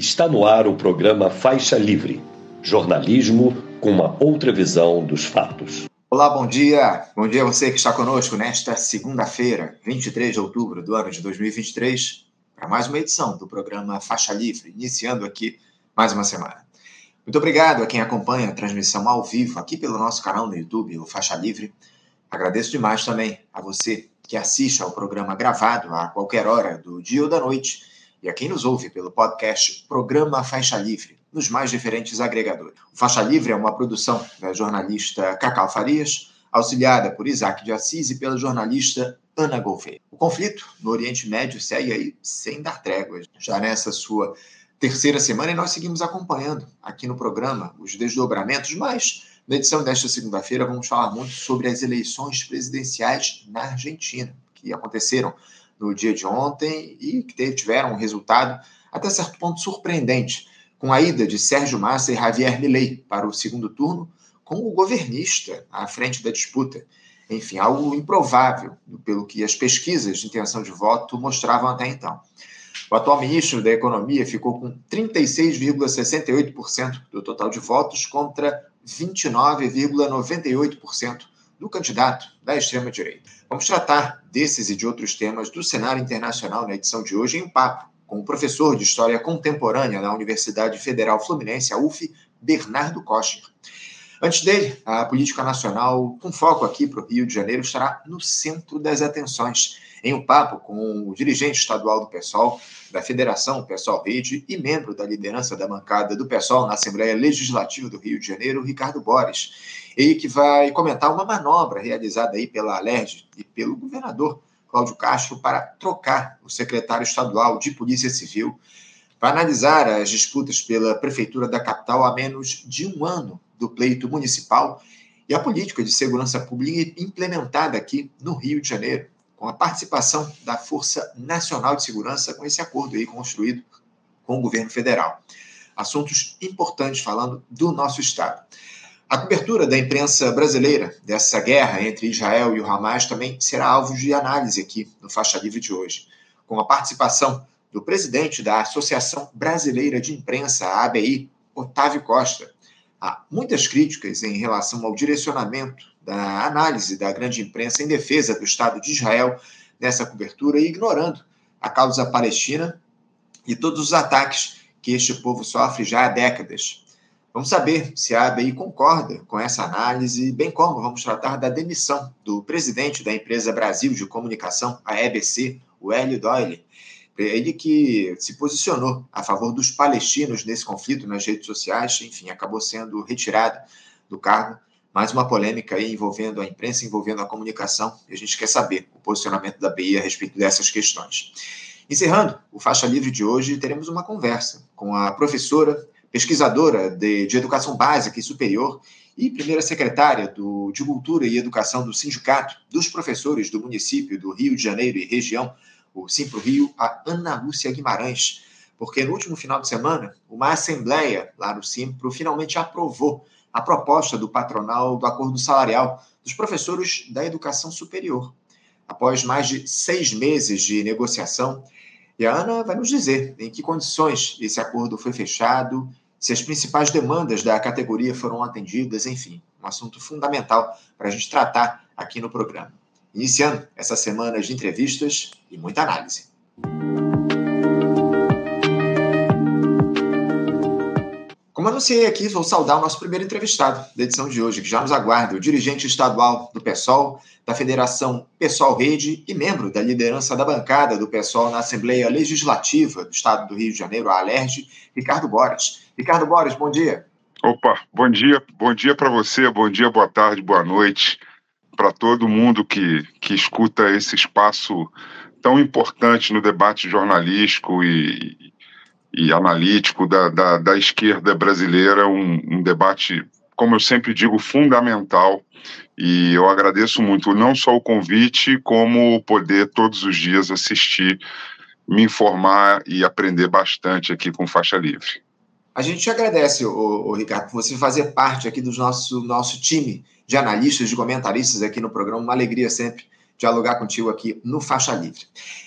Está no ar o programa Faixa Livre jornalismo com uma outra visão dos fatos. Olá, bom dia. Bom dia a você que está conosco nesta segunda-feira, 23 de outubro do ano de 2023, para mais uma edição do programa Faixa Livre, iniciando aqui mais uma semana. Muito obrigado a quem acompanha a transmissão ao vivo aqui pelo nosso canal no YouTube, o Faixa Livre. Agradeço demais também a você que assiste ao programa gravado a qualquer hora do dia ou da noite e a quem nos ouve pelo podcast Programa Faixa Livre, nos mais diferentes agregadores. O Faixa Livre é uma produção da jornalista Cacau Farias, auxiliada por Isaac de Assis e pela jornalista Ana Gouveia. O conflito no Oriente Médio segue aí sem dar tréguas. Já nessa sua terceira semana, e nós seguimos acompanhando aqui no programa os desdobramentos, mas na edição desta segunda-feira vamos falar muito sobre as eleições presidenciais na Argentina, que aconteceram no dia de ontem e que tiveram um resultado até certo ponto surpreendente, com a ida de Sérgio Massa e Javier Milei para o segundo turno, com o governista à frente da disputa. Enfim, algo improvável, pelo que as pesquisas de intenção de voto mostravam até então. O atual ministro da Economia ficou com 36,68% do total de votos contra 29,98% do candidato da extrema-direita. Vamos tratar desses e de outros temas do cenário internacional na edição de hoje em papo com o professor de História Contemporânea na Universidade Federal Fluminense, a UF, Bernardo Kocher. Antes dele, a política nacional, com foco aqui para o Rio de Janeiro, estará no centro das atenções, em um papo com o dirigente estadual do PSOL, da Federação PSOL Rede e membro da liderança da bancada do PSOL na Assembleia Legislativa do Rio de Janeiro, Ricardo Borges. Ele que vai comentar uma manobra realizada aí pela Alerj e pelo governador Cláudio Castro para trocar o secretário estadual de Polícia Civil para analisar as disputas pela prefeitura da capital há menos de um ano do pleito municipal e a política de segurança pública implementada aqui no Rio de Janeiro, com a participação da Força Nacional de Segurança com esse acordo aí construído com o governo federal. Assuntos importantes falando do nosso Estado. A cobertura da imprensa brasileira dessa guerra entre Israel e o Hamas também será alvo de análise aqui no Faixa Livre de hoje, com a participação do presidente da Associação Brasileira de Imprensa, a ABI, Otávio Costa. Há muitas críticas em relação ao direcionamento da análise da grande imprensa em defesa do Estado de Israel nessa cobertura e ignorando a causa palestina e todos os ataques que este povo sofre já há décadas. Vamos saber se a ABI concorda com essa análise, bem como vamos tratar da demissão do presidente da empresa Brasil de Comunicação, a EBC, o Hélio Doyle, ele que se posicionou a favor dos palestinos nesse conflito nas redes sociais, enfim, acabou sendo retirado do cargo. Mais uma polêmica aí envolvendo a imprensa, envolvendo a comunicação, e a gente quer saber o posicionamento da BI a respeito dessas questões. Encerrando o Faixa Livre de hoje, teremos uma conversa com a professora, pesquisadora de, de Educação Básica e Superior e primeira secretária do, de Cultura e Educação do Sindicato dos Professores do Município do Rio de Janeiro e Região, o Simpro Rio, a Ana Lúcia Guimarães, porque no último final de semana, uma assembleia lá no Simpro finalmente aprovou a proposta do patronal do acordo salarial dos professores da educação superior. Após mais de seis meses de negociação, e a Ana vai nos dizer em que condições esse acordo foi fechado, se as principais demandas da categoria foram atendidas, enfim, um assunto fundamental para a gente tratar aqui no programa iniciando essa semana de entrevistas e muita análise. Como anunciei aqui, vou saudar o nosso primeiro entrevistado da edição de hoje, que já nos aguarda, o dirigente estadual do PSOL, da Federação PSOL Rede e membro da liderança da bancada do PSOL na Assembleia Legislativa do Estado do Rio de Janeiro, a Alerj, Ricardo Borges. Ricardo Borges, bom dia. Opa, bom dia, bom dia para você, bom dia, boa tarde, boa noite para todo mundo que, que escuta esse espaço tão importante no debate jornalístico e, e analítico da, da, da esquerda brasileira, um, um, debate, como eu sempre digo, fundamental. E eu agradeço muito não só o convite, como poder todos os dias assistir, me informar e aprender bastante aqui com Faixa Livre. A gente agradece, o, o Ricardo, por você fazer parte aqui do nosso, nosso time de analistas, de comentaristas aqui no programa. Uma alegria sempre dialogar contigo aqui no Faixa Livre.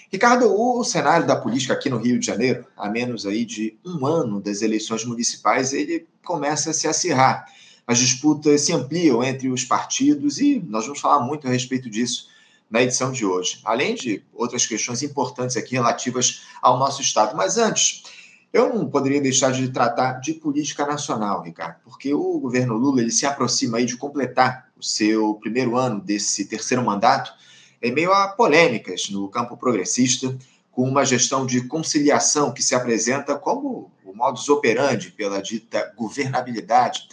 Ricardo, o cenário da política aqui no Rio de Janeiro, a menos aí de um ano das eleições municipais, ele começa a se acirrar. As disputas se ampliam entre os partidos e nós vamos falar muito a respeito disso na edição de hoje, além de outras questões importantes aqui relativas ao nosso Estado. Mas antes, eu não poderia deixar de tratar de política nacional, Ricardo, porque o governo Lula ele se aproxima aí de completar o seu primeiro ano desse terceiro mandato em meio a polêmicas no campo progressista, com uma gestão de conciliação que se apresenta como o modus operandi pela dita governabilidade.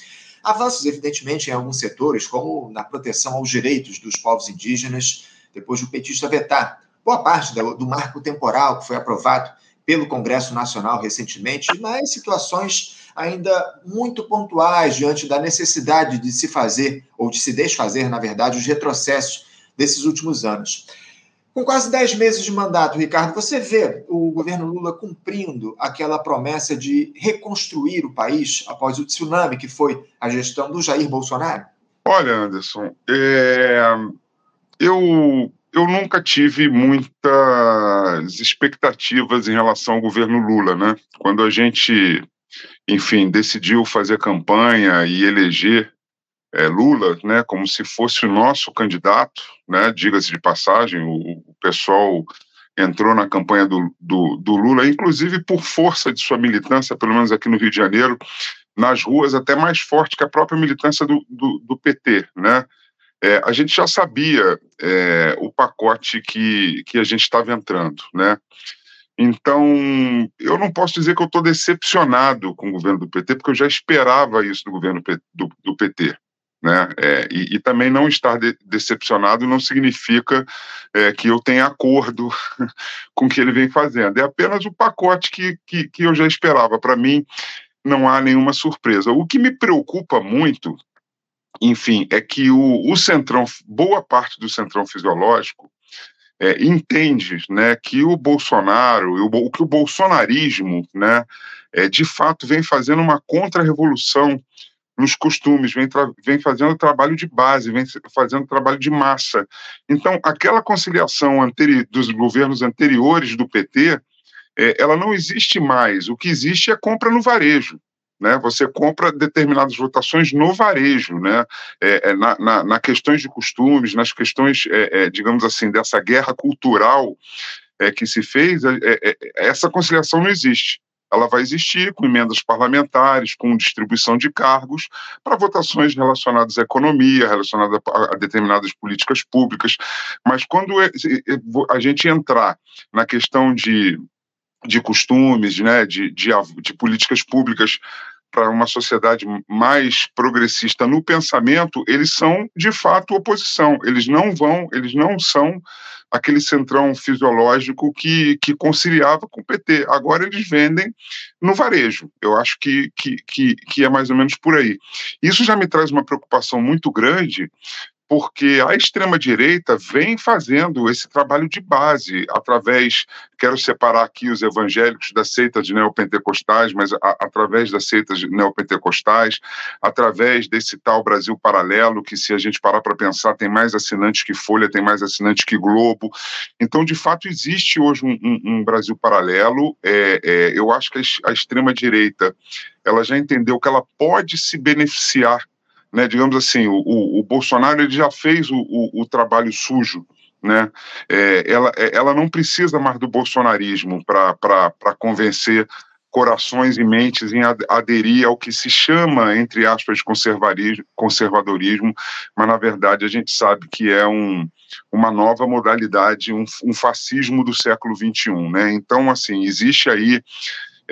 Avanços, evidentemente, em alguns setores, como na proteção aos direitos dos povos indígenas, depois do petista vetar boa parte do marco temporal que foi aprovado pelo Congresso Nacional recentemente, mas situações ainda muito pontuais diante da necessidade de se fazer, ou de se desfazer, na verdade, os retrocessos desses últimos anos. Com quase 10 meses de mandato, Ricardo, você vê o governo Lula cumprindo aquela promessa de reconstruir o país após o tsunami que foi a gestão do Jair Bolsonaro? Olha, Anderson, é eu, eu nunca tive muitas expectativas em relação ao governo Lula, né? Quando a gente, enfim, decidiu fazer campanha e eleger é, Lula, né, como se fosse o nosso candidato, né? Diga-se de passagem, o, o, pessoal entrou na campanha do, do, do Lula, inclusive por força de sua militância, pelo menos aqui no Rio de Janeiro, nas ruas até mais forte que a própria militância do, do, do PT, né? É, a gente já sabia é, o pacote que, que a gente estava entrando, né? Então, eu não posso dizer que eu estou decepcionado com o governo do PT, porque eu já esperava isso do governo do, do PT. Né? É, e, e, também não estar de, decepcionado não significa é, que eu tenha acordo com o que ele vem fazendo. É apenas o pacote que, que, que eu já esperava. Para mim, não há nenhuma surpresa. O que me preocupa muito enfim, é que o, o centrão, boa parte do centrão fisiológico é, entende né, que o Bolsonaro, o, que o bolsonarismo, né, é, de fato, vem fazendo uma contra-revolução nos costumes, vem, vem fazendo trabalho de base, vem fazendo trabalho de massa. Então, aquela conciliação dos governos anteriores do PT, é, ela não existe mais. O que existe é compra no varejo né? Você compra determinadas votações no varejo, né? É, é, na, na, na, questões de costumes, nas questões, é, é digamos assim, dessa guerra cultural é, que se fez, essa conciliação não existe. Ela vai existir com emendas parlamentares, com distribuição de cargos para votações relacionadas à economia, relacionadas a determinadas políticas públicas. Mas quando a gente entrar na questão de de costumes, né, de, de, de políticas públicas para uma sociedade mais progressista no pensamento, eles são de fato oposição. Eles não vão, eles não são aquele centrão fisiológico que, que conciliava com o PT. Agora eles vendem no varejo. Eu acho que, que, que, que é mais ou menos por aí. Isso já me traz uma preocupação muito grande, porque a extrema-direita vem fazendo esse trabalho de base, através, quero separar aqui os evangélicos das seitas neopentecostais, mas a, através das seitas neopentecostais, através desse tal Brasil Paralelo, que se a gente parar para pensar, tem mais assinantes que Folha, tem mais assinantes que Globo. Então, de fato, existe hoje um, um, um Brasil Paralelo. É, é, eu acho que a, a extrema-direita ela já entendeu que ela pode se beneficiar né, digamos assim, o, o, Bolsonaro ele já fez o, o, o trabalho sujo, né? É, ela, é, ela não precisa mais do bolsonarismo para convencer corações e mentes em aderir ao que se chama, entre aspas, de conservadorismo, mas na verdade a gente sabe que é um, uma nova modalidade, um, um fascismo do século XXI. Né? Então, assim, existe aí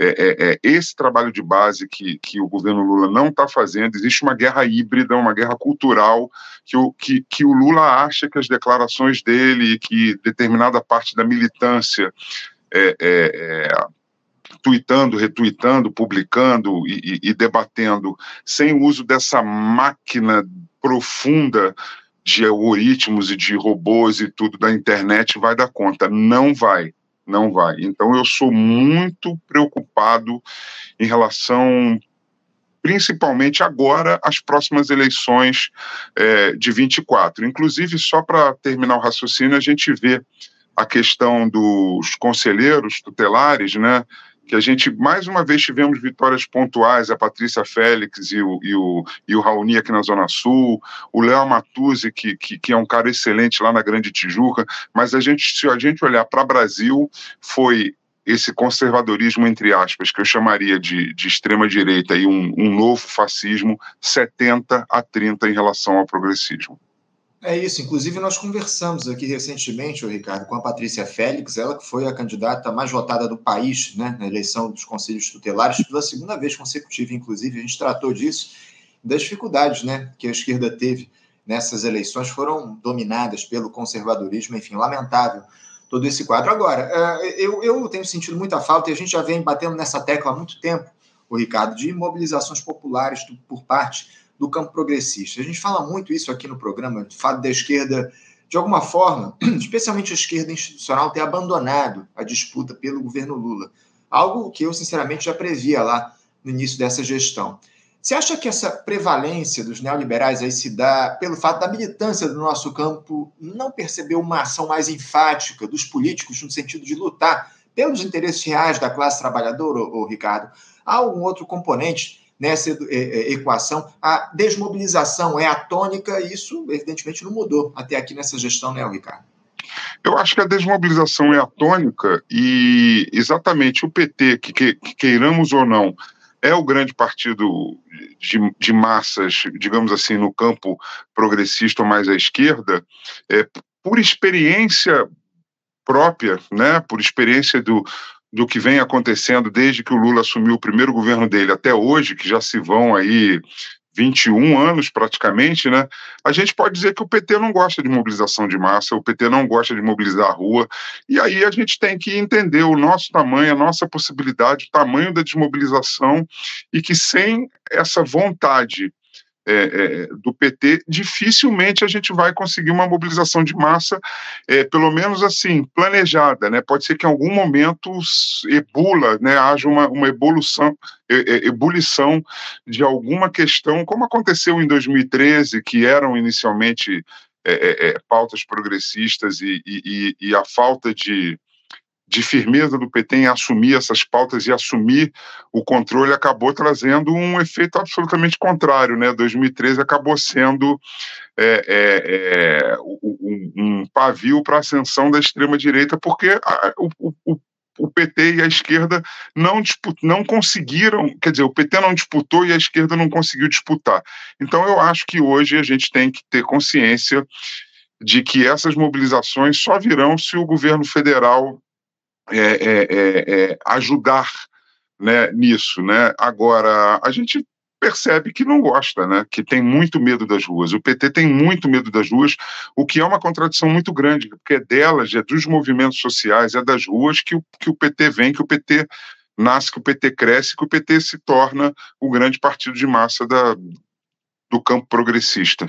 é, é, é, esse trabalho de base que, que o governo Lula não está fazendo, existe uma guerra híbrida, uma guerra cultural, que o, que, que o Lula acha que as declarações dele, que determinada parte da militância é, é, é tweetando, retuitando, publicando e, e, e debatendo, sem o uso dessa máquina profunda de algoritmos e de robôs e tudo da internet, vai dar conta. Não vai não vai. Então eu sou muito preocupado em relação principalmente agora as próximas eleições é, de 24. Inclusive, só para terminar o raciocínio, a gente vê a questão dos conselheiros tutelares, né? Que a gente, mais uma vez, tivemos vitórias pontuais, a Patrícia Félix e o, e o, e o Raoni aqui na Zona Sul, o Léo Matuzzi, que, que, que, é um cara excelente lá na Grande Tijuca, mas a gente, se a gente olhar para o Brasil, foi esse conservadorismo, entre aspas, que eu chamaria de, de extrema-direita e um, um novo fascismo, 70 a 30 em relação ao progressismo. É isso. Inclusive, nós conversamos aqui recentemente, o Ricardo, com a Patrícia Félix, ela que foi a candidata mais votada do país né, na eleição dos conselhos tutelares pela segunda vez consecutiva. Inclusive, a gente tratou disso, das dificuldades né, que a esquerda teve nessas eleições, foram dominadas pelo conservadorismo, enfim, lamentável todo esse quadro. Agora, é, eu, eu tenho sentido muita falta, e a gente já vem batendo nessa tecla há muito tempo, o Ricardo, de mobilizações populares por parte do campo progressista. A gente fala muito isso aqui no programa, o fato da esquerda, de alguma forma, especialmente a esquerda institucional, ter abandonado a disputa pelo governo Lula. Algo que eu, sinceramente, já previa lá no início dessa gestão. Você acha que essa prevalência dos neoliberais aí se dá pelo fato da militância do nosso campo não perceber uma ação mais enfática dos políticos no sentido de lutar pelos interesses reais da classe trabalhadora, ou, Ricardo? Há algum outro componente nessa é, é, equação? A desmobilização é a tônica e isso, evidentemente, não mudou até aqui nessa gestão, né, Ricardo? Eu acho que a desmobilização é a tônica e exatamente o PT, que, que, que queiramos ou não, é o grande partido de, de, massas, digamos assim, no campo progressista ou mais à esquerda, é, por experiência própria, né, por experiência do, do que vem acontecendo desde que o Lula assumiu o primeiro governo dele até hoje, que já se vão aí 21 anos praticamente, né? A gente pode dizer que o PT não gosta de mobilização de massa, o PT não gosta de mobilizar a rua, e aí a gente tem que entender o nosso tamanho, a nossa possibilidade, o tamanho da desmobilização, e que sem essa vontade é, é, do PT, dificilmente a gente vai conseguir uma mobilização de massa, é, pelo menos assim, planejada. Né? Pode ser que em algum momento ebula, né, haja uma, uma evolução, ebulição de alguma questão, como aconteceu em 2013, que eram inicialmente é, é, é, pautas progressistas e, e, e a falta de de firmeza do PT em assumir essas pautas e assumir o controle acabou trazendo um efeito absolutamente contrário, né? 2013 acabou sendo é, é, é, um, um, pavio para a ascensão da extrema direita, porque a, o, o, o, PT e a esquerda não, disput, não conseguiram, quer dizer, o PT não disputou e a esquerda não conseguiu disputar. Então eu acho que hoje a gente tem que ter consciência de que essas mobilizações só virão se o governo federal é, é, é, é, ajudar né, nisso. Né? Agora, a gente percebe que não gosta, né? que tem muito medo das ruas. O PT tem muito medo das ruas, o que é uma contradição muito grande, porque é delas, é dos movimentos sociais, é das ruas que o, que o PT vem, que o PT nasce, que o PT cresce, que o PT se torna o grande partido de massa da, do campo progressista.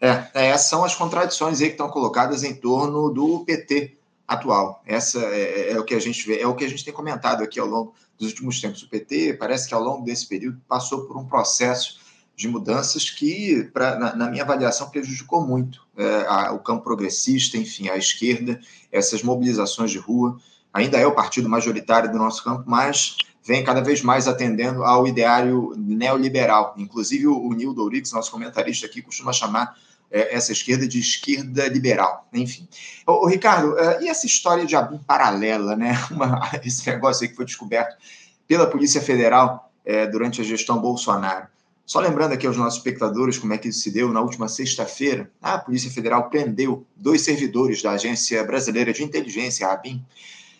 É, é, são as contradições aí que estão colocadas em torno do PT atual. Essa é, é, é, o que a gente vê, é o que a gente tem comentado aqui ao longo dos últimos tempos. O PT parece que ao longo desse período passou por um processo de mudanças que, pra, na, na minha avaliação, prejudicou muito é, a, o campo progressista, enfim, a esquerda, essas mobilizações de rua. Ainda é o partido majoritário do nosso campo, mas vem cada vez mais atendendo ao ideário neoliberal. Inclusive, o, o Nildo Ourix, nosso comentarista aqui, costuma chamar essa esquerda de esquerda liberal, enfim. O, Ricardo, é, e essa história de ABIN paralela, né? Uma, esse negócio aí que foi descoberto pela Polícia Federal é, durante a gestão Bolsonaro. Só lembrando aqui aos nossos espectadores como é que isso se deu, na última sexta-feira, a Polícia Federal prendeu dois servidores da Agência Brasileira de Inteligência, a ABIN,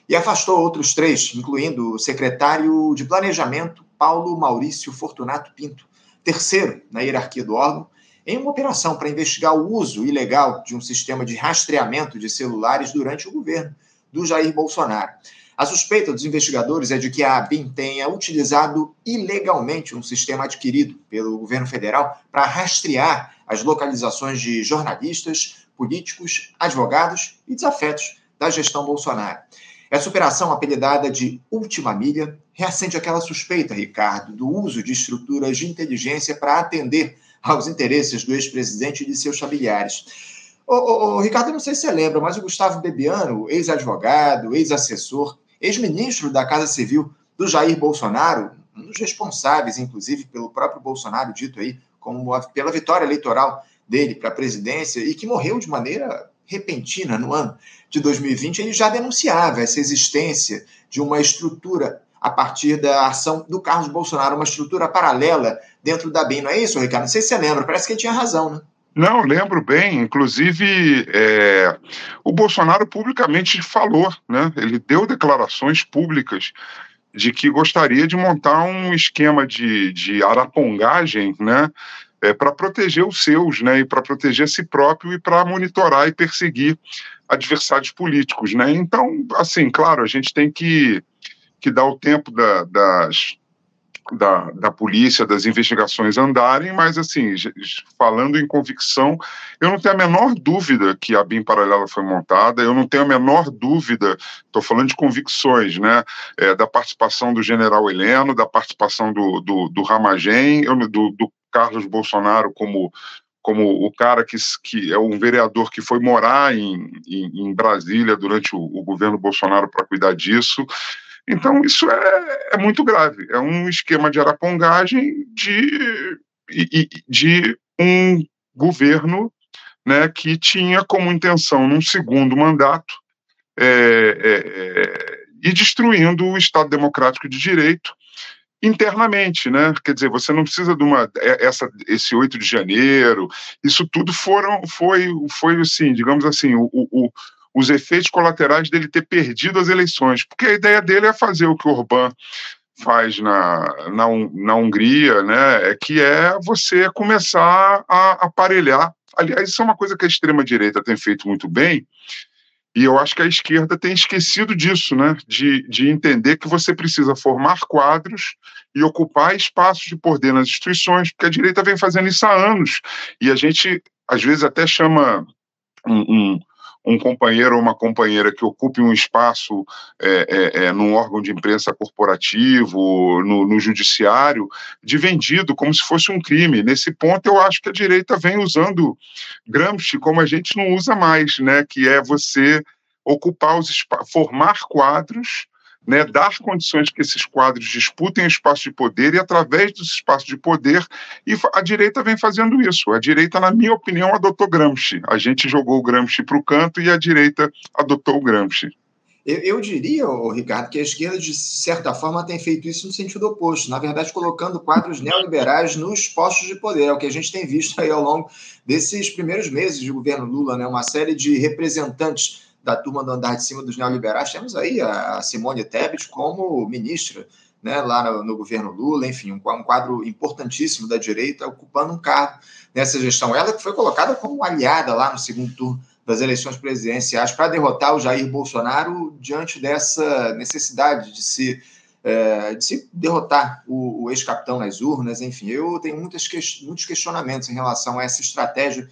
e afastou outros três, incluindo o secretário de Planejamento, Paulo Maurício Fortunato Pinto, terceiro na hierarquia do órgão, em uma operação para investigar o uso ilegal de um sistema de rastreamento de celulares durante o governo do Jair Bolsonaro. A suspeita dos investigadores é de que a ABIN tenha utilizado ilegalmente um sistema adquirido pelo governo federal para rastrear as localizações de jornalistas, políticos, advogados e desafetos da gestão Bolsonaro. Essa operação, apelidada de Última Milha, reacende aquela suspeita, Ricardo, do uso de estruturas de inteligência para atender aos interesses do ex-presidente e de seus familiares. Ô, ô, ô, Ricardo, não sei se você lembra, mas o Gustavo Bebiano, ex-advogado, ex-assessor, ex-ministro da Casa Civil do Jair Bolsonaro, um dos responsáveis, inclusive, pelo próprio Bolsonaro, dito aí, como a, pela vitória eleitoral dele para a presidência, e que morreu de maneira repentina no ano de 2020, ele já denunciava essa existência de uma estrutura a partir da ação do Carlos Bolsonaro, uma estrutura paralela dentro da BIM. Não é isso, Ricardo? Não sei se você lembra, parece que ele tinha razão, né? Não, lembro bem. Inclusive, é, o Bolsonaro publicamente falou, né? Ele deu declarações públicas de que gostaria de montar um esquema de, de arapongagem, né? É, para proteger os seus, né? E para proteger a si próprio e para monitorar e perseguir adversários políticos, né? Então, assim, claro, a gente tem que, que dar o tempo da, das da, da polícia, das investigações andarem, mas, assim, falando em convicção, eu não tenho a menor dúvida que a BIM paralela foi montada, eu não tenho a menor dúvida, estou falando de convicções, né, é, da participação do general Heleno, da participação do, do, do Ramagem, do, do Carlos Bolsonaro como como o cara que, que é um vereador que foi morar em, em, em Brasília durante o, o governo Bolsonaro para cuidar disso. Então, isso é, é muito grave. É um esquema de arapongagem de, de um governo né, que tinha como intenção, num segundo mandato, é, é, é, destruindo o Estado Democrático de Direito internamente, né? Quer dizer, você não precisa de uma é, essa esse 8 de janeiro, isso tudo foram foi foi assim, digamos assim, o, o, os efeitos colaterais dele ter perdido as eleições, porque a ideia dele é fazer o que o Orbán faz na, na, na Hungria, né, é que é você começar a aparelhar. Aliás, isso é uma coisa que a extrema-direita tem feito muito bem, e eu acho que a esquerda tem esquecido disso, né? De, de entender que você precisa formar quadros e ocupar espaços de poder nas instituições, porque a direita vem fazendo isso há anos. E a gente, às vezes, até chama um, um um companheiro ou uma companheira que ocupe um espaço é, é, é, num órgão de imprensa corporativo, no, no, judiciário, de vendido, como se fosse um crime. Nesse ponto, eu acho que a direita vem usando Gramsci como a gente não usa mais, né? que é você ocupar os formar quadros né, dar condições que esses quadros disputem espaço de poder e, através dos espaços de poder, e a direita vem fazendo isso. A direita, na minha opinião, adotou Gramsci. A gente jogou o Gramsci para o canto e a direita adotou o Gramsci. Eu, eu diria, Ricardo, que a esquerda, de certa forma, tem feito isso no sentido oposto, na verdade, colocando quadros neoliberais nos postos de poder. É o que a gente tem visto aí ao longo desses primeiros meses de governo Lula, né? uma série de representantes da turma do andar de cima dos neoliberais, temos aí a Simone Tebet como ministra né, lá no, no, governo Lula, enfim, um, um, quadro importantíssimo da direita ocupando um cargo nessa gestão. Ela que foi colocada como aliada lá no segundo turno das eleições presidenciais para derrotar o Jair Bolsonaro diante dessa necessidade de se, é, de se derrotar o, o ex-capitão nas urnas. Enfim, eu tenho muitas, muitos questionamentos em relação a essa estratégia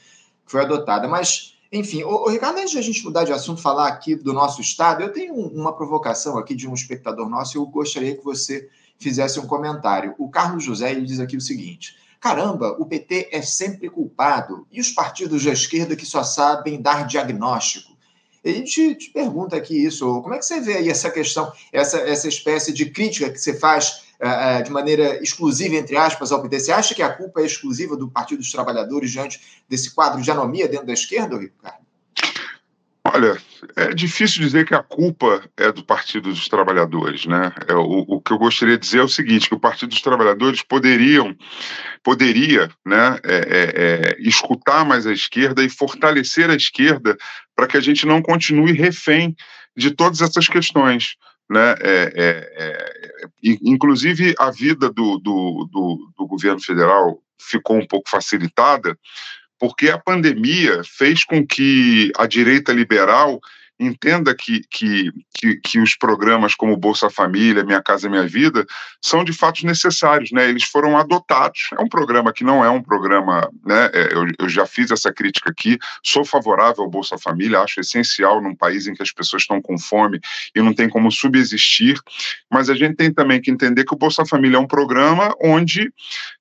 que foi adotada, mas enfim, o, Ricardo, antes de a gente mudar de assunto, falar aqui do nosso estado, eu tenho uma provocação aqui de um espectador nosso e eu gostaria que você fizesse um comentário. O Carlos José ele diz aqui o seguinte: caramba, o PT é sempre culpado e os partidos da esquerda que só sabem dar diagnóstico. Ele te, te pergunta aqui isso, como é que você vê aí essa questão, essa, essa espécie de crítica que você faz uh, de maneira exclusiva, entre aspas, ao PT? Você acha que a culpa é exclusiva do Partido dos Trabalhadores diante desse quadro de anomia dentro da esquerda, Ricardo? Olha, é difícil dizer que a culpa é do Partido dos Trabalhadores, né? É, o, o, que eu gostaria de dizer é o seguinte: que o Partido dos Trabalhadores poderiam, poderia, né, é, é, é escutar mais a esquerda e fortalecer a esquerda para que a gente não continue refém de todas essas questões né? É, é, é, inclusive, a vida do, do, do, do, governo federal ficou um pouco facilitada porque a pandemia fez com que a direita liberal entenda que, que, que, que, os programas como Bolsa Família, Minha Casa Minha Vida, são de fato necessários, né? Eles foram adotados. É um programa que não é um programa, né? É, eu, eu já fiz essa crítica aqui, sou favorável ao Bolsa Família, acho essencial num país em que as pessoas estão com fome e não tem como subsistir, mas a gente tem também que entender que o Bolsa Família é um programa onde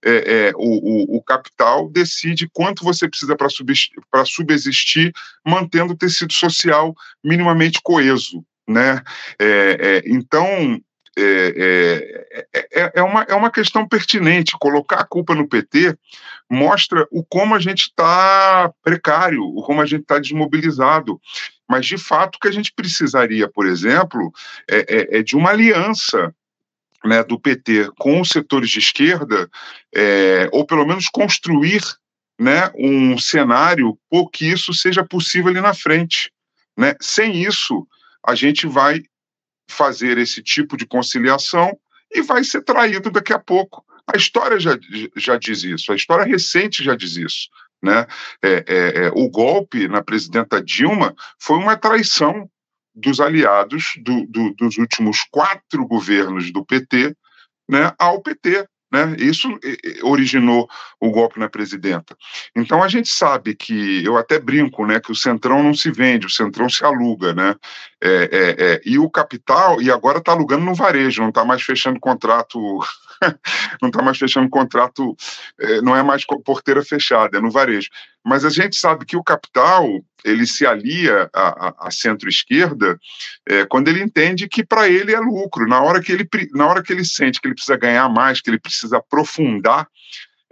é, é, o, o, o, capital decide quanto você precisa para subsistir, mantendo o tecido social minimamente coeso. Né? É, é, então, é, é, é, é, uma, é uma questão pertinente. Colocar a culpa no PT mostra o como a gente está precário, o como a gente está desmobilizado. Mas, de fato, o que a gente precisaria, por exemplo, é, é, é de uma aliança né, do PT com os setores de esquerda, é, ou pelo menos construir né, um cenário por que isso seja possível ali na frente. Né? Sem isso, a gente vai fazer esse tipo de conciliação e vai ser traído daqui a pouco. A história já, já diz isso, a história recente já diz isso. Né? É, é, é, o golpe na presidenta Dilma foi uma traição dos aliados do, do, dos últimos quatro governos do PT né, ao PT. Né? Isso originou o golpe na presidenta. Então a gente sabe que, eu até brinco, né, que o Centrão não se vende, o Centrão se aluga, né? É, é, é, e o capital, e agora está alugando no varejo, não está mais fechando contrato não está mais fechando contrato, é, não é mais porteira fechada, é no varejo. Mas a gente sabe que o capital ele se alia à, centro-esquerda é, quando ele entende que para ele é lucro. Na hora que ele, na hora que ele sente que ele precisa ganhar mais, que ele precisa aprofundar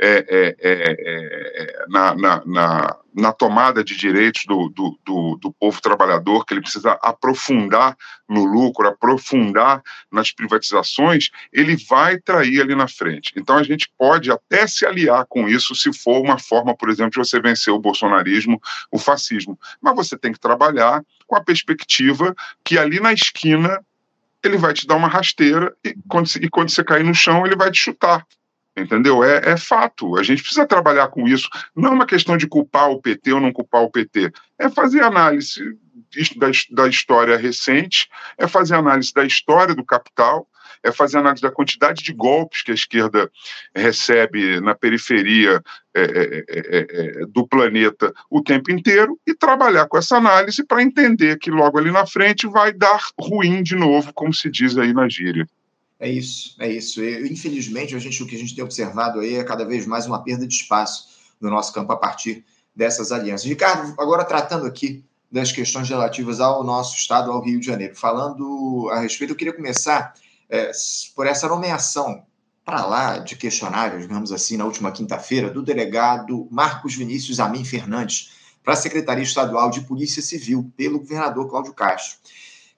é, é, é, é, na, na, na, na, tomada de direitos do, do, do, do, povo trabalhador, que ele precisa aprofundar no lucro, aprofundar nas privatizações, ele vai trair ali na frente. Então a gente pode até se aliar com isso se for uma forma, por exemplo, de você vencer o bolsonarismo, o fascismo. Mas você tem que trabalhar com a perspectiva que ali na esquina ele vai te dar uma rasteira e quando, e quando você cair no chão ele vai te chutar entendeu? É, é, fato. A gente precisa trabalhar com isso. Não é uma questão de culpar o PT ou não culpar o PT. É fazer análise da, da história recente, é fazer análise da história do capital, é fazer análise da quantidade de golpes que a esquerda recebe na periferia é, é, é, é do planeta o tempo inteiro e trabalhar com essa análise para entender que logo ali na frente vai dar ruim de novo, como se diz aí na gíria. É isso, é isso. E, infelizmente, a gente, o que a gente tem observado aí é cada vez mais uma perda de espaço no nosso campo a partir dessas alianças. Ricardo, agora tratando aqui das questões relativas ao nosso estado, ao Rio de Janeiro, falando a respeito, eu queria começar é, por essa nomeação para lá de questionário, digamos assim, na última quinta-feira, do delegado Marcos Vinícius Amin Fernandes para a Secretaria Estadual de Polícia Civil pelo governador Cláudio Castro.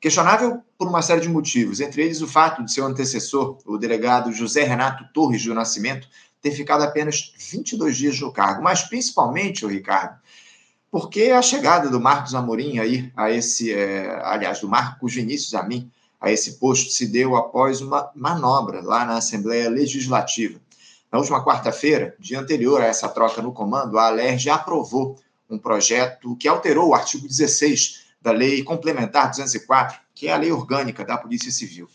Questionável por uma série de motivos, entre eles o fato de seu antecessor, o delegado José Renato Torres do Nascimento, ter ficado apenas 22 dias no cargo, mas principalmente, o Ricardo, porque a chegada do Marcos Amorim aí a esse, é, aliás, do Marcos Vinícius a mim, a esse posto se deu após uma manobra lá na Assembleia Legislativa. Na última quarta-feira, dia anterior a essa troca no comando, a Alerj aprovou um projeto que alterou o artigo 16 da Lei Complementar 204, que é a lei orgânica da Polícia Civil.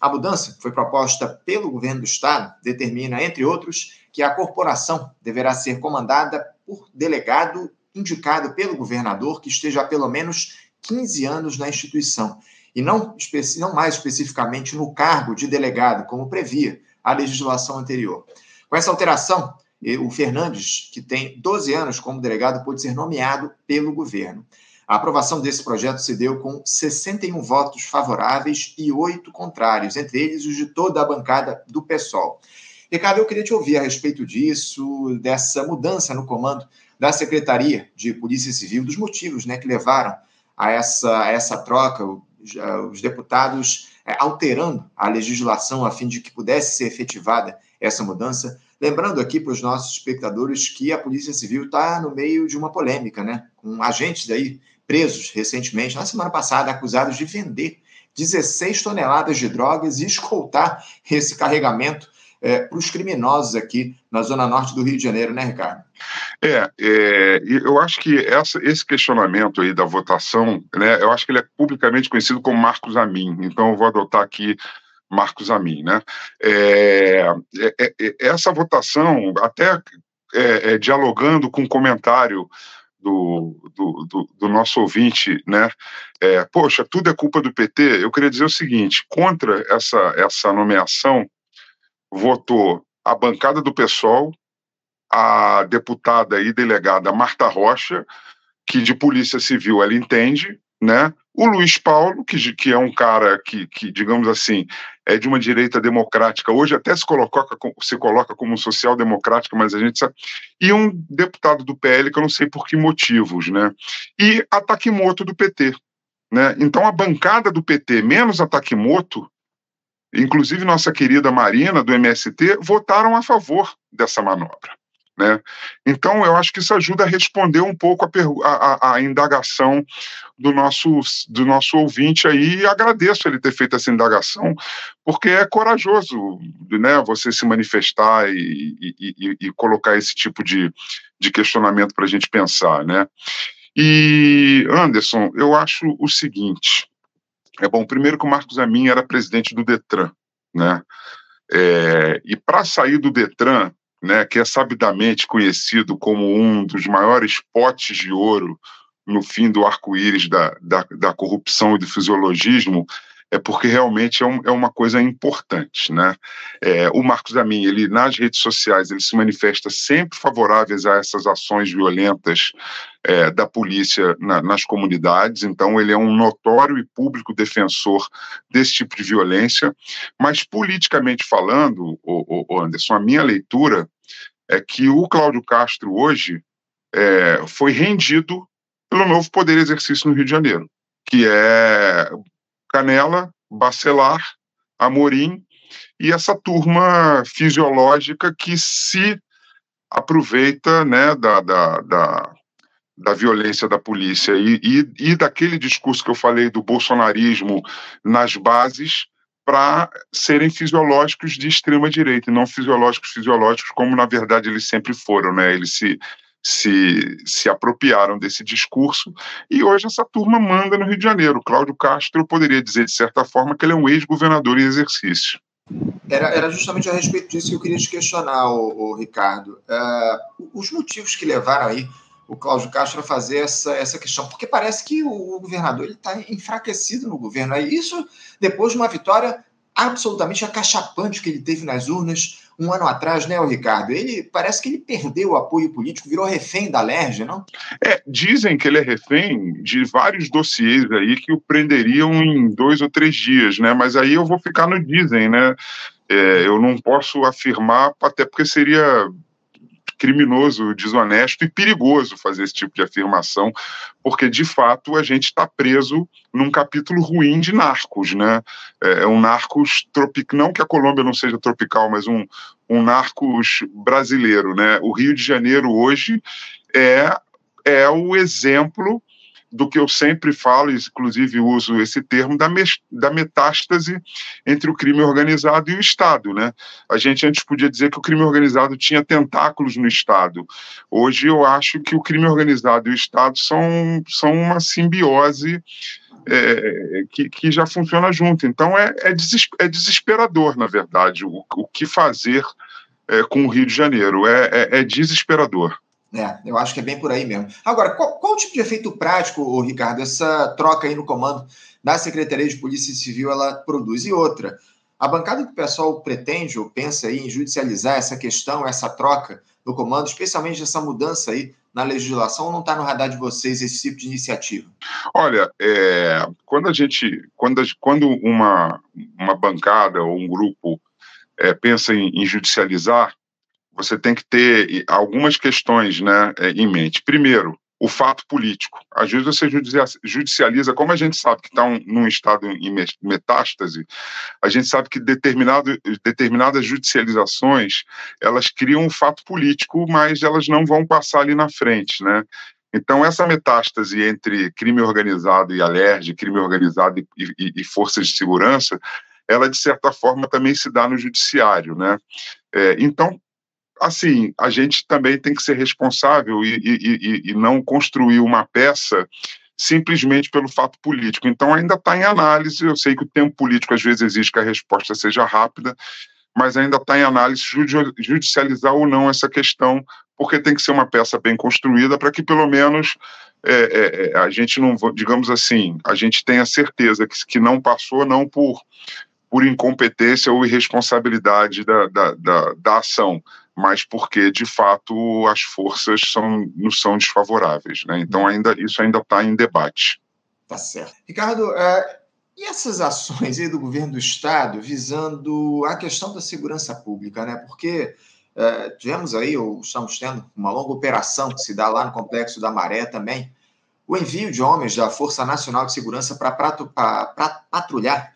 A mudança foi proposta pelo governo do Estado, determina, entre outros, que a corporação deverá ser comandada por delegado indicado pelo governador que esteja há pelo menos 15 anos na instituição, e não, não mais especificamente no cargo de delegado, como previa a legislação anterior. Com essa alteração, o Fernandes, que tem 12 anos como delegado, pode ser nomeado pelo governo. A aprovação desse projeto se deu com 61 votos favoráveis e oito contrários, entre eles os de toda a bancada do PSOL. Ricardo, eu queria te ouvir a respeito disso, dessa mudança no comando da Secretaria de Polícia Civil, dos motivos né, que levaram a essa, a essa troca, os deputados é, alterando a legislação a fim de que pudesse ser efetivada essa mudança. Lembrando aqui para os nossos espectadores que a Polícia Civil está no meio de uma polêmica, né? Com agentes aí presos recentemente, na semana passada, acusados de vender 16 toneladas de drogas e escoltar esse carregamento é, para os criminosos aqui na zona norte do Rio de Janeiro, né, Ricardo? É, é, eu acho que essa, esse questionamento aí da votação, né, eu acho que ele é publicamente conhecido como Marcos Amin, então eu vou adotar aqui Marcos Amin, né? É, é, é, é essa votação, até dialogando com o comentário do, do, do, do, nosso ouvinte, né? É, poxa, tudo é culpa do PT. Eu queria dizer o seguinte: contra essa, essa nomeação, votou a bancada do PSOL, a deputada e delegada Marta Rocha, que de polícia civil ela entende, né? O Luiz Paulo, que, que é um cara que, que, digamos assim, é de uma direita democrática, hoje até se coloca, se coloca como social-democrática, mas a gente sabe. E um deputado do PL, que eu não sei por que motivos, né? E a Takimoto do PT. Né? Então a bancada do PT, menos a Takimoto, inclusive nossa querida Marina, do MST, votaram a favor dessa manobra. Né? Então, eu acho que isso ajuda a responder um pouco a, a, a, indagação do nosso, do nosso ouvinte aí, e agradeço ele ter feito essa indagação, porque é corajoso né, você se manifestar e, e, e, e colocar esse tipo de, de questionamento para a gente pensar. Né? E, Anderson, eu acho o seguinte: é bom, primeiro que o Marcos Amin era presidente do Detran, né? É, e para sair do Detran, né, que é sabidamente conhecido como um dos maiores potes de ouro no fim do arco-íris da, da, da, corrupção e do fisiologismo, é porque realmente é, um, é uma coisa importante, né? É, o Marcos Amin, ele nas redes sociais, ele se manifesta sempre favoráveis a essas ações violentas é, da polícia na, nas comunidades, então ele é um notório e público defensor desse tipo de violência, mas politicamente falando, o, o Anderson, a minha leitura é que o Cláudio Castro hoje é, foi rendido pelo novo poder exercício no Rio de Janeiro, que é Canela, Bacelar, Amorim e essa turma fisiológica que se aproveita né, da, da, da, da violência da polícia e, e, e, daquele discurso que eu falei do bolsonarismo nas bases para serem fisiológicos de extrema direita e não fisiológicos fisiológicos como na verdade eles sempre foram, né? Eles se se, se apropriaram desse discurso e hoje essa turma manda no Rio de Janeiro. Cláudio Castro, poderia dizer, de certa forma, que ele é um ex-governador em exercício. Era, era justamente a respeito disso que eu queria te questionar, o, o Ricardo. Uh, os motivos que levaram aí o Cláudio Castro a fazer essa, essa questão, porque parece que o, o governador está enfraquecido no governo. Isso depois de uma vitória absolutamente acachapante que ele teve nas urnas um ano atrás, né, o Ricardo? Ele parece que ele perdeu o apoio político, virou refém da Lerge, não? É, dizem que ele é refém de vários dossiês aí que o prenderiam em dois ou três dias, né? Mas aí eu vou ficar no dizem, né? É, eu não posso afirmar, até porque seria criminoso, desonesto e perigoso fazer esse tipo de afirmação, porque de fato a gente está preso num capítulo ruim de narcos, né? É, é um narcos tropical, não que a Colômbia não seja tropical, mas um, um narcos brasileiro, né? O Rio de Janeiro hoje é é o exemplo do que eu sempre falo, inclusive uso esse termo, da, da metástase entre o crime organizado e o Estado. Né? A gente antes podia dizer que o crime organizado tinha tentáculos no Estado. Hoje eu acho que o crime organizado e o Estado são, são uma simbiose é, que, que, já funciona junto. Então é, é, é desesperador, na verdade, o, o que fazer é, com o Rio de Janeiro. É, é, é desesperador. É, eu acho que é bem por aí mesmo. Agora, qual, qual o tipo de efeito prático, Ricardo, essa troca aí no comando da Secretaria de Polícia Civil ela produz? E outra, a bancada que o pessoal pretende ou pensa aí em judicializar essa questão, essa troca no comando, especialmente essa mudança aí na legislação, não está no radar de vocês esse tipo de iniciativa? Olha, é, quando a gente, quando, quando uma, uma bancada ou um grupo é, pensa em, em judicializar, você tem que ter algumas questões né, é, em mente. Primeiro, o fato político. Às vezes você judicializa, como a gente sabe que está um, num estado em metástase, a gente sabe que determinado, determinadas judicializações elas criam um fato político, mas elas não vão passar ali na frente, né? Então, essa metástase entre crime organizado e alerge, crime organizado e, e, e forças de segurança, ela, de certa forma, também se dá no judiciário, né? É, então, assim, a gente também tem que ser responsável e, e, e, e não construir uma peça simplesmente pelo fato político. Então, ainda está em análise. Eu sei que o tempo político às vezes exige que a resposta seja rápida, mas ainda está em análise judicializar ou não essa questão, porque tem que ser uma peça bem construída para que pelo menos é, é, é, a gente não, digamos assim, a gente tenha certeza que, que não passou não por, por incompetência ou irresponsabilidade da, da, da, da ação, mas porque de fato as forças são, nos são desfavoráveis. Né? Então ainda isso ainda está em debate. Tá certo. Ricardo, é, e essas ações aí do governo do Estado visando a questão da segurança pública, né? Porque é, tivemos aí, ou estamos tendo, uma longa operação que se dá lá no Complexo da Maré também, o envio de homens da Força Nacional de Segurança para patrulhar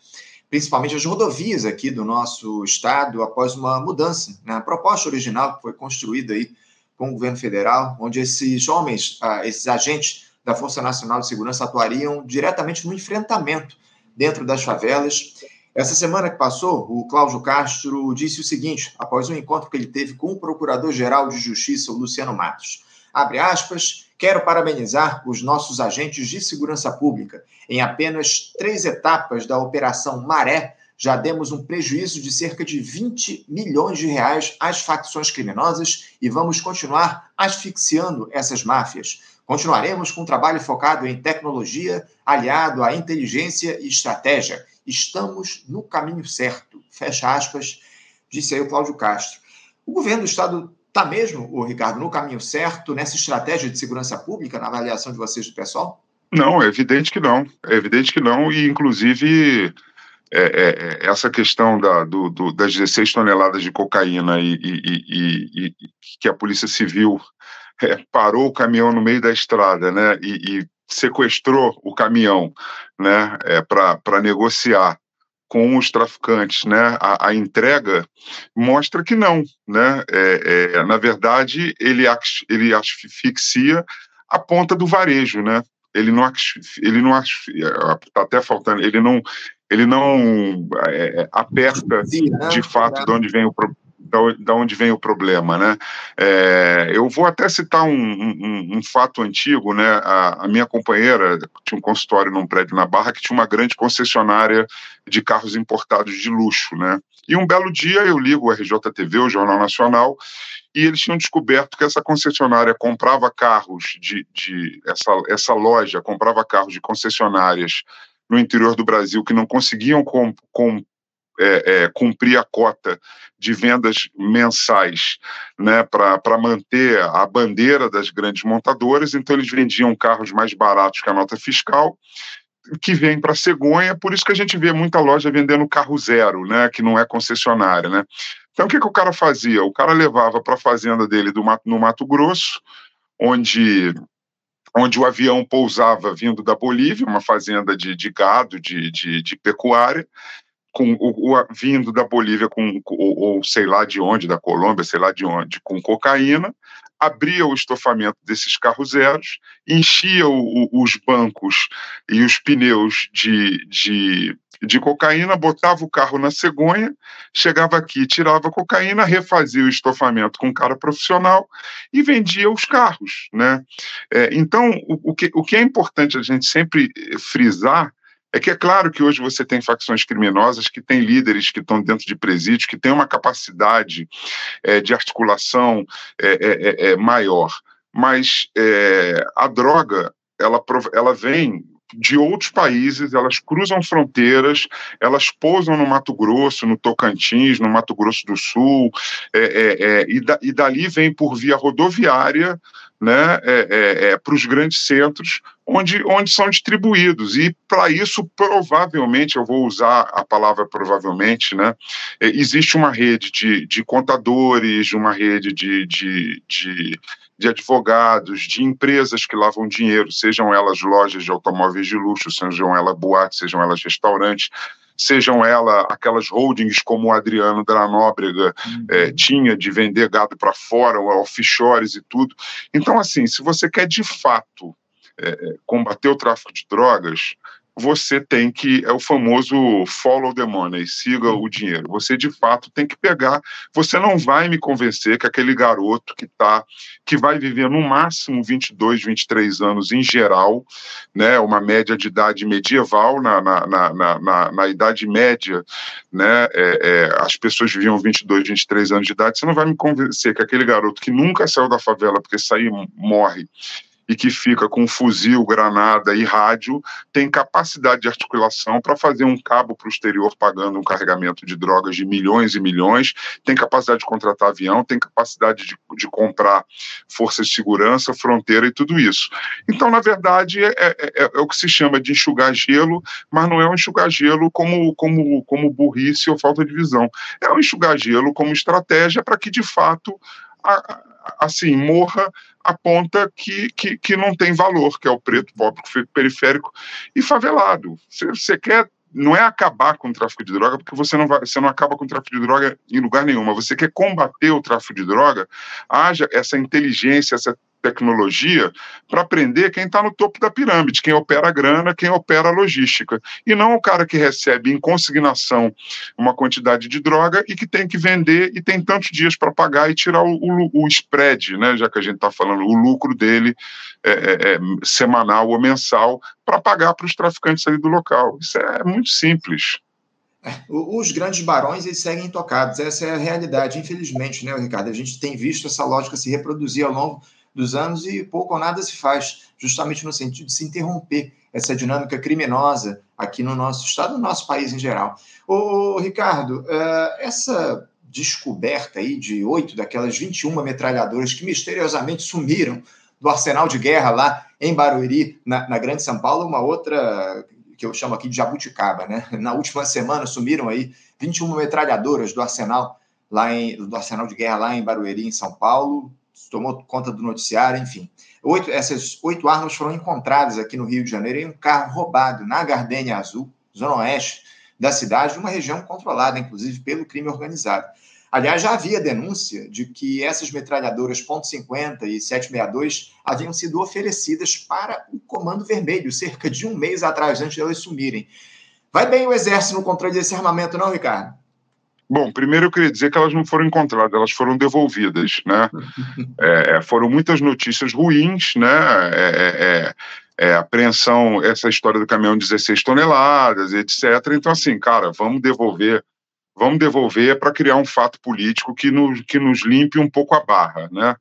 principalmente as rodovias aqui do nosso estado após uma mudança. Né? A proposta original que foi construída aí com o governo federal, onde esses homens, ah, esses agentes da Força Nacional de Segurança atuariam diretamente no enfrentamento dentro das favelas. Essa semana que passou, o Cláudio Castro disse o seguinte, após um encontro que ele teve com o Procurador-Geral de Justiça, o Luciano Matos. Abre aspas, Quero parabenizar os nossos agentes de segurança pública. Em apenas três etapas da Operação Maré, já demos um prejuízo de cerca de 20 milhões de reais às facções criminosas e vamos continuar asfixiando essas máfias. Continuaremos com um trabalho focado em tecnologia, aliado à inteligência e estratégia. Estamos no caminho certo. Fecha aspas, disse aí o Cláudio Castro. O governo do estado Está mesmo, o Ricardo, no caminho certo nessa estratégia de segurança pública, na avaliação de vocês do pessoal? Não, é evidente que não. É evidente que não, e inclusive é, é, é essa questão da, do, do, das 16 toneladas de cocaína e, e, e, e que a Polícia Civil é, parou o caminhão no meio da estrada né, e, sequestrou o caminhão né, é, para negociar com os traficantes, né, a, a entrega mostra que não, né, é, é, na verdade ele ele asfixia a ponta do varejo, né, ele não ele não está até faltando, ele não ele não é, aperta de fato de onde vem o problema da onde vem o problema, né? É, eu vou até citar um, um, um fato antigo, né? A, a, minha companheira tinha um consultório num prédio na Barra que tinha uma grande concessionária de carros importados de luxo, né? E um belo dia eu ligo o RJTV, o Jornal Nacional, e eles tinham descoberto que essa concessionária comprava carros de, de essa, essa loja comprava carros de concessionárias no interior do Brasil que não conseguiam com, com, é, é, cumprir a cota de vendas mensais né, para manter a bandeira das grandes montadoras, então eles vendiam carros mais baratos que a nota fiscal, que vem para cegonha, por isso que a gente vê muita loja vendendo carro zero, né, que não é concessionária. Né? Então o que, que o cara fazia? O cara levava para a fazenda dele do Mato, no Mato Grosso, onde onde o avião pousava vindo da Bolívia, uma fazenda de, de gado, de, de, de pecuária, com o, o, vindo da Bolívia com ou, ou, sei lá de onde, da Colômbia, sei lá de onde, com cocaína, abria o estofamento desses carros zeros, enchia o, os bancos e os pneus de, de, de cocaína, botava o carro na cegonha, chegava aqui, tirava a cocaína, refazia o estofamento com um cara profissional e vendia os carros, né? É, então, o, o, que, o que é importante a gente sempre frisar é que é claro que hoje você tem facções criminosas que têm líderes que estão dentro de presídios, que têm uma capacidade é, de articulação é, é, é, é maior. Mas é, a droga, ela, ela vem de outros países, elas cruzam fronteiras, elas pousam no Mato Grosso, no Tocantins, no Mato Grosso do Sul, é, é, é, e, da, e, dali vem por via rodoviária né, é, é, é, para os grandes centros onde, onde são distribuídos. E para isso, provavelmente, eu vou usar a palavra provavelmente, né, é, existe uma rede de, de contadores, uma rede de, de, de, de advogados, de empresas que lavam dinheiro, sejam elas lojas de automóveis de luxo, sejam elas boates, sejam elas restaurantes, sejam elas aquelas holdings como o Adriano da Nóbrega uhum. é, tinha de vender gado para fora, offshores e tudo. Então, assim, se você quer de fato é, combater o tráfico de drogas, você tem que, é o famoso follow the money, siga o dinheiro. Você de fato tem que pegar. Você não vai me convencer que aquele garoto que tá, que vai viver no máximo 22, 23 anos em geral, né, uma média de idade medieval, na, na, na, na, na Idade Média, né, é, é, as pessoas viviam 22, 23 anos de idade. Você não vai me convencer que aquele garoto que nunca saiu da favela porque sair morre e que fica com fuzil, granada e rádio, tem capacidade de articulação para fazer um cabo para o exterior pagando um carregamento de drogas de milhões e milhões, tem capacidade de contratar avião, tem capacidade de, de comprar forças de segurança, fronteira e tudo isso. Então, na verdade, é, é, é, é o que se chama de enxugar gelo, mas não é um enxugar gelo como, como, como burrice ou falta de visão. É um enxugar gelo como estratégia para que, de fato, a, assim, morra a ponta que, que, que não tem valor, que é o preto, pobre, periférico e favelado. Você quer não é acabar com o tráfico de droga, porque você não, vai, você não acaba com o tráfico de droga em lugar nenhum, você quer combater o tráfico de droga, haja essa inteligência, essa tecnologia para prender quem está no topo da pirâmide, quem opera a grana, quem opera a logística. E não o cara que recebe em consignação uma quantidade de droga e que tem que vender e tem tantos dias para pagar e tirar o, o, o, spread, né, já que a gente está falando, o lucro dele é, é, é semanal ou mensal para pagar para os traficantes ali do local. Isso é muito simples. É, os grandes barões eles seguem intocados, essa é a realidade, infelizmente, né, Ricardo? A gente tem visto essa lógica se reproduzir ao longo dos anos e pouco ou nada se faz, justamente no sentido de se interromper essa dinâmica criminosa aqui no nosso estado, no nosso país em geral. Ô, Ricardo, uh, essa descoberta aí de oito daquelas 21 metralhadoras que misteriosamente sumiram do arsenal de guerra lá em Barueri, na, na Grande São Paulo, uma outra que eu chamo aqui de jabuticaba, né? Na última semana sumiram aí 21 metralhadoras do arsenal lá em, do arsenal de guerra lá em Barueri, em São Paulo tomou conta do noticiário, enfim. Oito, essas oito armas foram encontradas aqui no Rio de Janeiro em um carro roubado na Gardênia Azul, zona oeste da cidade, uma região controlada, inclusive, pelo crime organizado. Aliás, já havia denúncia de que essas metralhadoras .50 e 762 haviam sido oferecidas para o Comando Vermelho cerca de um mês atrás, antes de elas sumirem. Vai bem o Exército no controle desse armamento, não, Ricardo? Bom, primeiro eu queria dizer que elas não foram encontradas, elas foram devolvidas, né? É, é, foram muitas notícias ruins, né? É, é, é, é apreensão, essa história do caminhão 16 toneladas, etc. Então, assim, cara, vamos devolver, vamos devolver para criar um fato político que nos, que nos limpe um pouco a barra, né?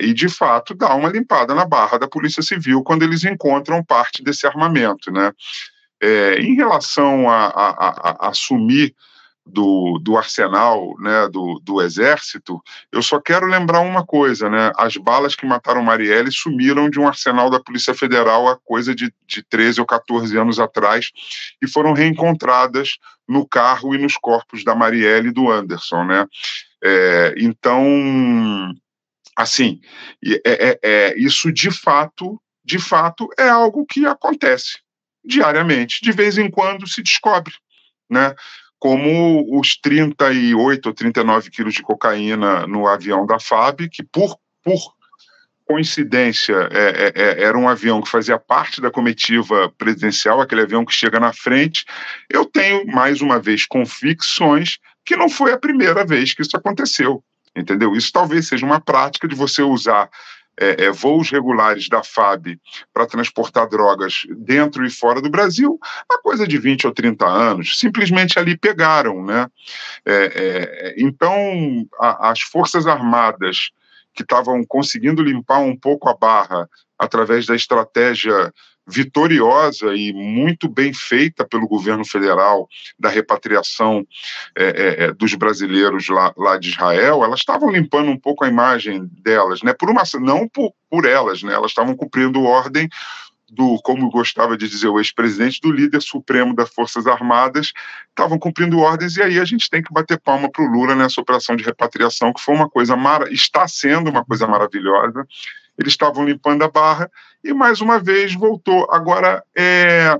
e, de fato, dá uma limpada na barra da Polícia Civil quando eles encontram parte desse armamento, né? em relação a, a, a, a assumir do, do arsenal né, do, do exército, eu só quero lembrar uma coisa, né? As balas que mataram Marielle sumiram de um arsenal da Polícia Federal há coisa de, de 13 ou 14 anos atrás e foram reencontradas no carro e nos corpos da Marielle e do Anderson, né? É, então, assim, é, é, é, isso de fato, de fato, é algo que acontece diariamente. De vez em quando se descobre, né? Como os 38 ou 39 quilos de cocaína no avião da FAB, que por, por coincidência é, é, é, era um avião que fazia parte da comitiva presidencial, aquele avião que chega na frente. Eu tenho, mais uma vez, convicções que não foi a primeira vez que isso aconteceu. Entendeu? Isso talvez seja uma prática de você usar é, é, voos regulares da FAB para transportar drogas dentro e fora do Brasil há coisa de 20 ou 30 anos. Simplesmente ali pegaram. Né? É, é então, a, as Forças Armadas que estavam conseguindo limpar um pouco a barra através da estratégia vitoriosa e muito bem feita pelo governo federal da repatriação é, é, é, dos brasileiros lá, lá, de Israel, elas estavam limpando um pouco a imagem delas, né? Por uma, não por, por elas, né? Elas estavam cumprindo ordem do, como gostava de dizer o ex-presidente, do líder supremo das Forças Armadas, estavam cumprindo ordens, e aí a gente tem que bater palma para o Lula nessa operação de repatriação, que foi uma coisa, mara está sendo uma coisa maravilhosa, eles estavam limpando a barra e mais uma vez voltou. Agora é,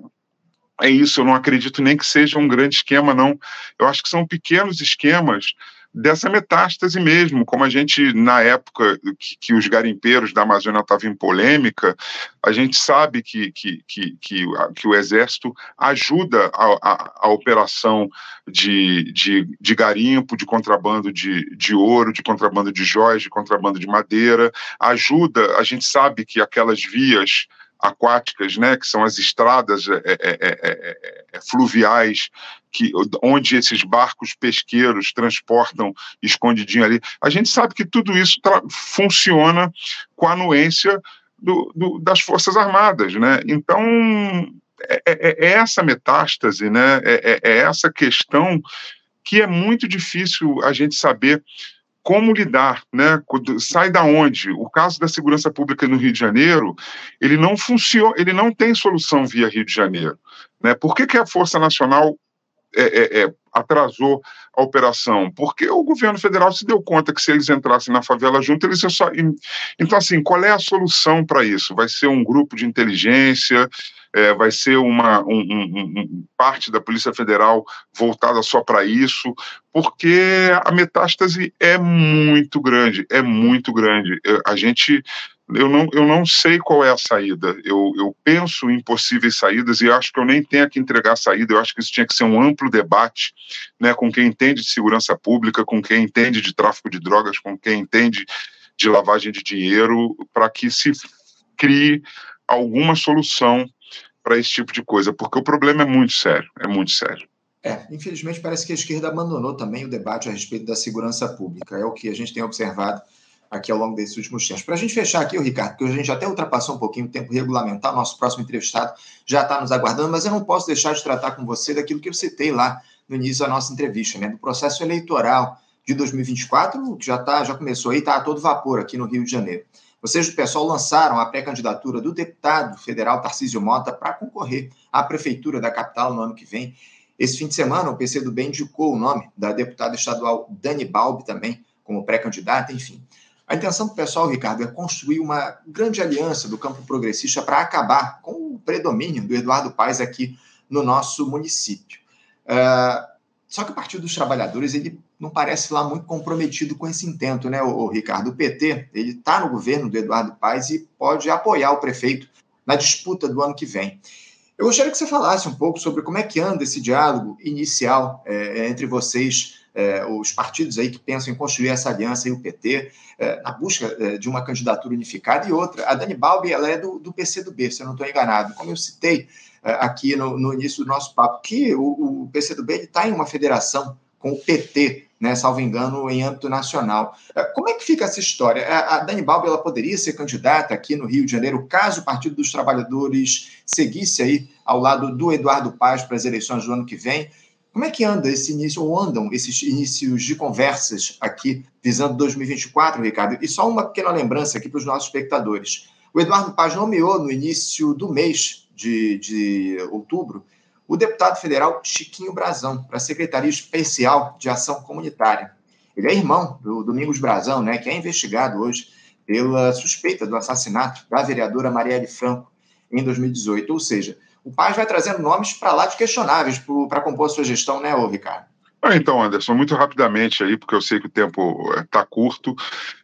é isso, eu não acredito nem que seja um grande esquema, não. Eu acho que são pequenos esquemas dessa metástase mesmo, como a gente, na época que, que os garimpeiros da Amazônia estavam em polêmica, a gente sabe que, que, que, que, que o Exército ajuda a, a, a operação de, de, de, garimpo, de contrabando de, de ouro, de contrabando de joias, de contrabando de madeira, ajuda, a gente sabe que aquelas vias aquáticas, né, que são as estradas é, é, é, fluviais, que, onde esses barcos pesqueiros transportam escondidinho ali. A gente sabe que tudo isso funciona com a anuência do, do, das Forças Armadas. Né? Então, é, essa metástase, né, é, é essa questão que é muito difícil a gente saber como lidar, né? Sai da onde? O caso da segurança pública no Rio de Janeiro, ele não funciona, ele não tem solução via Rio de Janeiro, né? Por que, que a Força Nacional é, é, é, atrasou a operação? Porque o governo federal se deu conta que se eles entrassem na favela junto, eles só. Então, assim, qual é a solução para isso? Vai ser um grupo de inteligência? É, vai ser uma um, um, um, parte da Polícia Federal voltada só para isso, porque a metástase é muito grande, é muito grande. A gente eu não, eu não sei qual é a saída. Eu, eu penso em possíveis saídas e acho que eu nem tenho que entregar a saída. Eu acho que isso tinha que ser um amplo debate né, com quem entende de segurança pública, com quem entende de tráfico de drogas, com quem entende de lavagem de dinheiro, para que se crie alguma solução para esse tipo de coisa, porque o problema é muito sério, é muito sério. É, infelizmente parece que a esquerda abandonou também o debate a respeito da segurança pública. É o que a gente tem observado aqui ao longo desses últimos tempos. Para a gente fechar aqui, o Ricardo, porque a gente até ultrapassou um pouquinho o tempo regulamentar, nosso próximo entrevistado já está nos aguardando, mas eu não posso deixar de tratar com você daquilo que eu citei lá no início da nossa entrevista, né, do processo eleitoral de 2024, que já tá, já começou aí, está a todo vapor aqui no Rio de Janeiro. Vocês do pessoal lançaram a pré-candidatura do deputado federal Tarcísio Mota para concorrer à prefeitura da capital no ano que vem. Esse fim de semana, o PC do Bem indicou o nome da deputada estadual Dani Balbi também como pré-candidata, enfim. A intenção do pessoal, Ricardo, é construir uma grande aliança do campo progressista para acabar com o predomínio do Eduardo Paes aqui no nosso município. Uh, só que o Partido dos Trabalhadores ele não parece lá muito comprometido com esse intento, né, o, Ricardo? O PT ele está no governo do Eduardo Paes e pode apoiar o prefeito na disputa do ano que vem. Eu gostaria que você falasse um pouco sobre como é que anda esse diálogo inicial é, entre vocês, é, os partidos aí que pensam em construir essa aliança e o PT, é, na busca é, de uma candidatura unificada e outra. A Dani Balbi ela é do, do PCdoB, se eu não estou enganado. Como eu citei é, aqui no, no, início do nosso papo, que o, o PCdoB está em uma federação com o PT, né, salvo engano, em âmbito nacional. É, como é que fica essa história? A Dani Balbi ela poderia ser candidata aqui no Rio de Janeiro, caso o Partido dos Trabalhadores seguisse aí ao lado do Eduardo Paz para as eleições do ano que vem. Como é que anda esse início, ou andam esses inícios de conversas aqui, visando 2024, Ricardo? E só uma pequena lembrança aqui para os nossos espectadores. O Eduardo Paz nomeou no início do mês de, de outubro o deputado federal Chiquinho Brazão para a Secretaria Especial de Ação Comunitária. Ele é irmão do Domingos Brazão, né, que é investigado hoje pela suspeita do assassinato da vereadora Marielle Franco em 2018. Ou seja, o Paz vai trazendo nomes para lá de questionáveis para compor sua gestão, né, ô Ricardo? Ah, então, Anderson, muito rapidamente aí, porque eu sei que o tempo está eh, curto.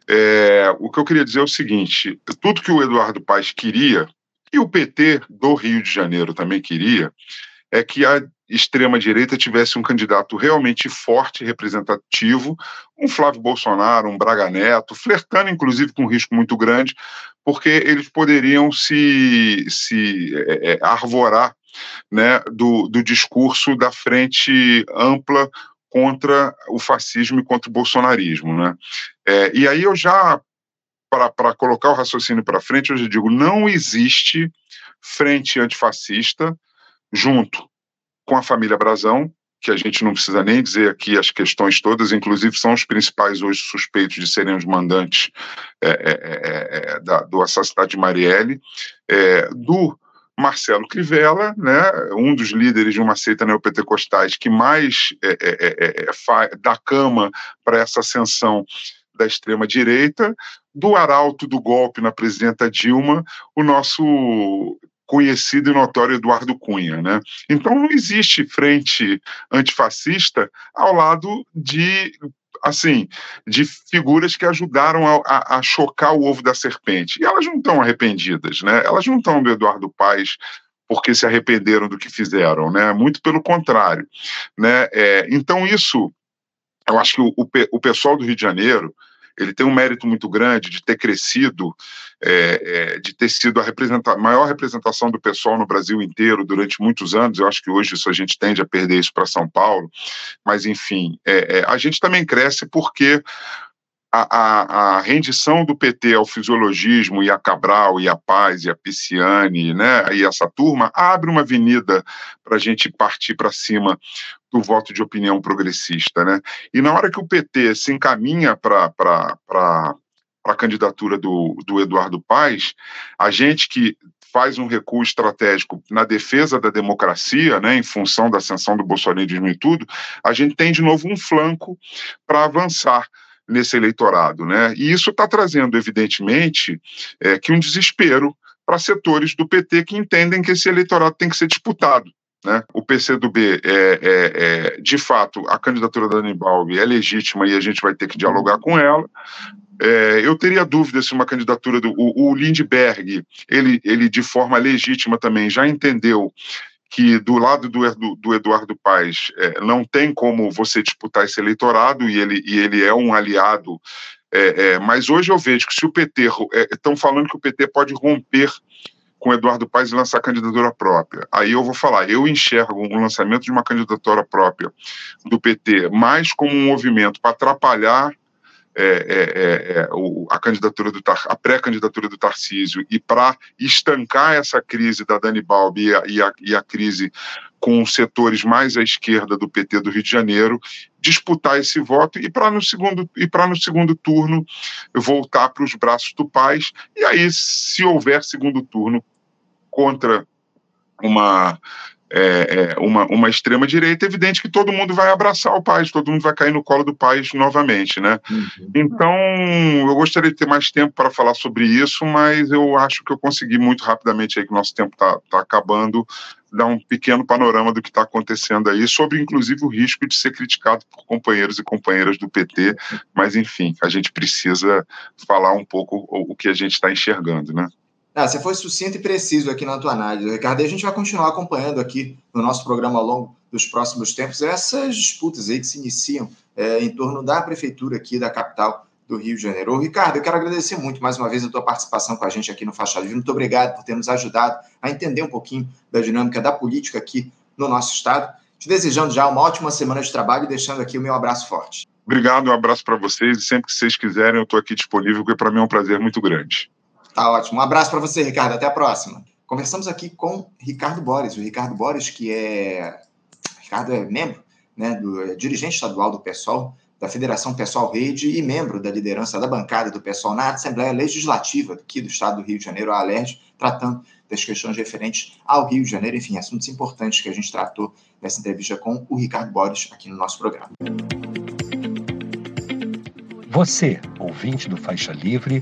É, o que eu queria dizer é o seguinte: tudo que o Eduardo Paes queria, e o PT do Rio de Janeiro também queria, é que a extrema-direita tivesse um candidato realmente forte, representativo, um Flávio Bolsonaro, um Braga Neto, flertando inclusive com um risco muito grande, porque eles poderiam se, se é, arvorar né, do, do discurso da frente ampla contra o fascismo e contra o bolsonarismo. Né? É, e aí eu já, para colocar o raciocínio para frente, eu já digo, não existe frente antifascista junto com a família Brazão, que a gente não precisa nem dizer aqui as questões todas, inclusive são os principais hoje suspeitos de serem os mandantes é, é, é, é da, do assassinato de Marielle, é, do Marcelo Crivella, né, um dos líderes de uma seita neopentecostais que mais é, dá cama para essa ascensão da extrema-direita, do arauto do golpe na presidenta Dilma, o nosso conhecido e notório Eduardo Cunha. Né? Então não existe frente antifascista ao lado de assim, de figuras que ajudaram a, a, a, chocar o ovo da serpente. E elas não estão arrependidas, né? Elas não estão do Eduardo Paes porque se arrependeram do que fizeram, né? Muito pelo contrário, né? É, então isso, eu acho que o, o, o pessoal do Rio de Janeiro ele tem um mérito muito grande de ter crescido, é, é, de ter sido a representa maior representação do pessoal no Brasil inteiro durante muitos anos. Eu acho que hoje isso a gente tende a perder isso para São Paulo, mas enfim, é, é, a gente também cresce porque a, a, a, rendição do PT ao fisiologismo e a Cabral e a Paz e a Pisciani, né, e essa turma abre uma avenida para a gente partir para cima do voto de opinião progressista, né? E na hora que o PT se encaminha para a candidatura do, do Eduardo Paes, a gente que faz um recuo estratégico na defesa da democracia, né, em função da ascensão do bolsonarismo e tudo, a gente tem de novo um flanco para avançar nesse eleitorado, né? E isso está trazendo, evidentemente, é, que um desespero para setores do PT que entendem que esse eleitorado tem que ser disputado. Né? O PCdoB, é, é, é, de fato, a candidatura da Anibalbi é legítima e a gente vai ter que dialogar com ela. É, eu teria dúvida se uma candidatura do o, o Lindbergh, ele, ele de forma legítima também já entendeu que do lado do, do Eduardo Paes é, não tem como você disputar esse eleitorado e ele, e ele é um aliado. É, é, mas hoje eu vejo que se o PT estão falando que o PT pode romper com Eduardo Paes lançar candidatura própria. Aí eu vou falar, eu enxergo o um lançamento de uma candidatura própria do PT mais como um movimento para atrapalhar é, é, é, o, a candidatura do a pré-candidatura do Tarcísio e para estancar essa crise da Dani Balbi e a, e, e a crise com setores mais à esquerda do PT do Rio de Janeiro, disputar esse voto e para no segundo e para no segundo turno voltar para os braços do Paz e aí se houver segundo turno contra uma é, é, uma, uma extrema direita, é evidente que todo mundo vai abraçar o país, todo mundo vai cair no colo do país novamente, né? Uhum. Então, eu gostaria de ter mais tempo para falar sobre isso, mas eu acho que eu consegui muito rapidamente aí que o nosso tempo está tá acabando dar um pequeno panorama do que está acontecendo aí, sobre inclusive o risco de ser criticado por companheiros e companheiras do PT, mas enfim, a gente precisa falar um pouco o, o que a gente está enxergando, né? Ah, você foi sucinto e preciso aqui na tua análise, Ricardo. E a gente vai continuar acompanhando aqui no nosso programa ao longo dos próximos tempos essas disputas aí que se iniciam é, em torno da prefeitura aqui da capital do Rio de Janeiro. Ô, Ricardo, eu quero agradecer muito mais uma vez a tua participação com a gente aqui no Faixa Livre. Muito obrigado por ter nos ajudado a entender um pouquinho da dinâmica da política aqui no nosso estado. Te desejando já uma ótima semana de trabalho e deixando aqui o meu abraço forte. Obrigado, um abraço para vocês e sempre que vocês quiserem eu estou aqui disponível, porque para mim é um prazer muito grande. Tá ótimo. Um abraço para você, Ricardo. Até a próxima. Conversamos aqui com Ricardo Boris. O Ricardo Boris, que é. Ricardo é membro, né, do é dirigente estadual do PSOL, da Federação Pessoal Rede e membro da liderança da bancada do PSOL na Assembleia Legislativa aqui do Estado do Rio de Janeiro, a ALERJ, tratando das questões referentes ao Rio de Janeiro, enfim, assuntos importantes que a gente tratou nessa entrevista com o Ricardo Boris aqui no nosso programa. Você, ouvinte do Faixa Livre,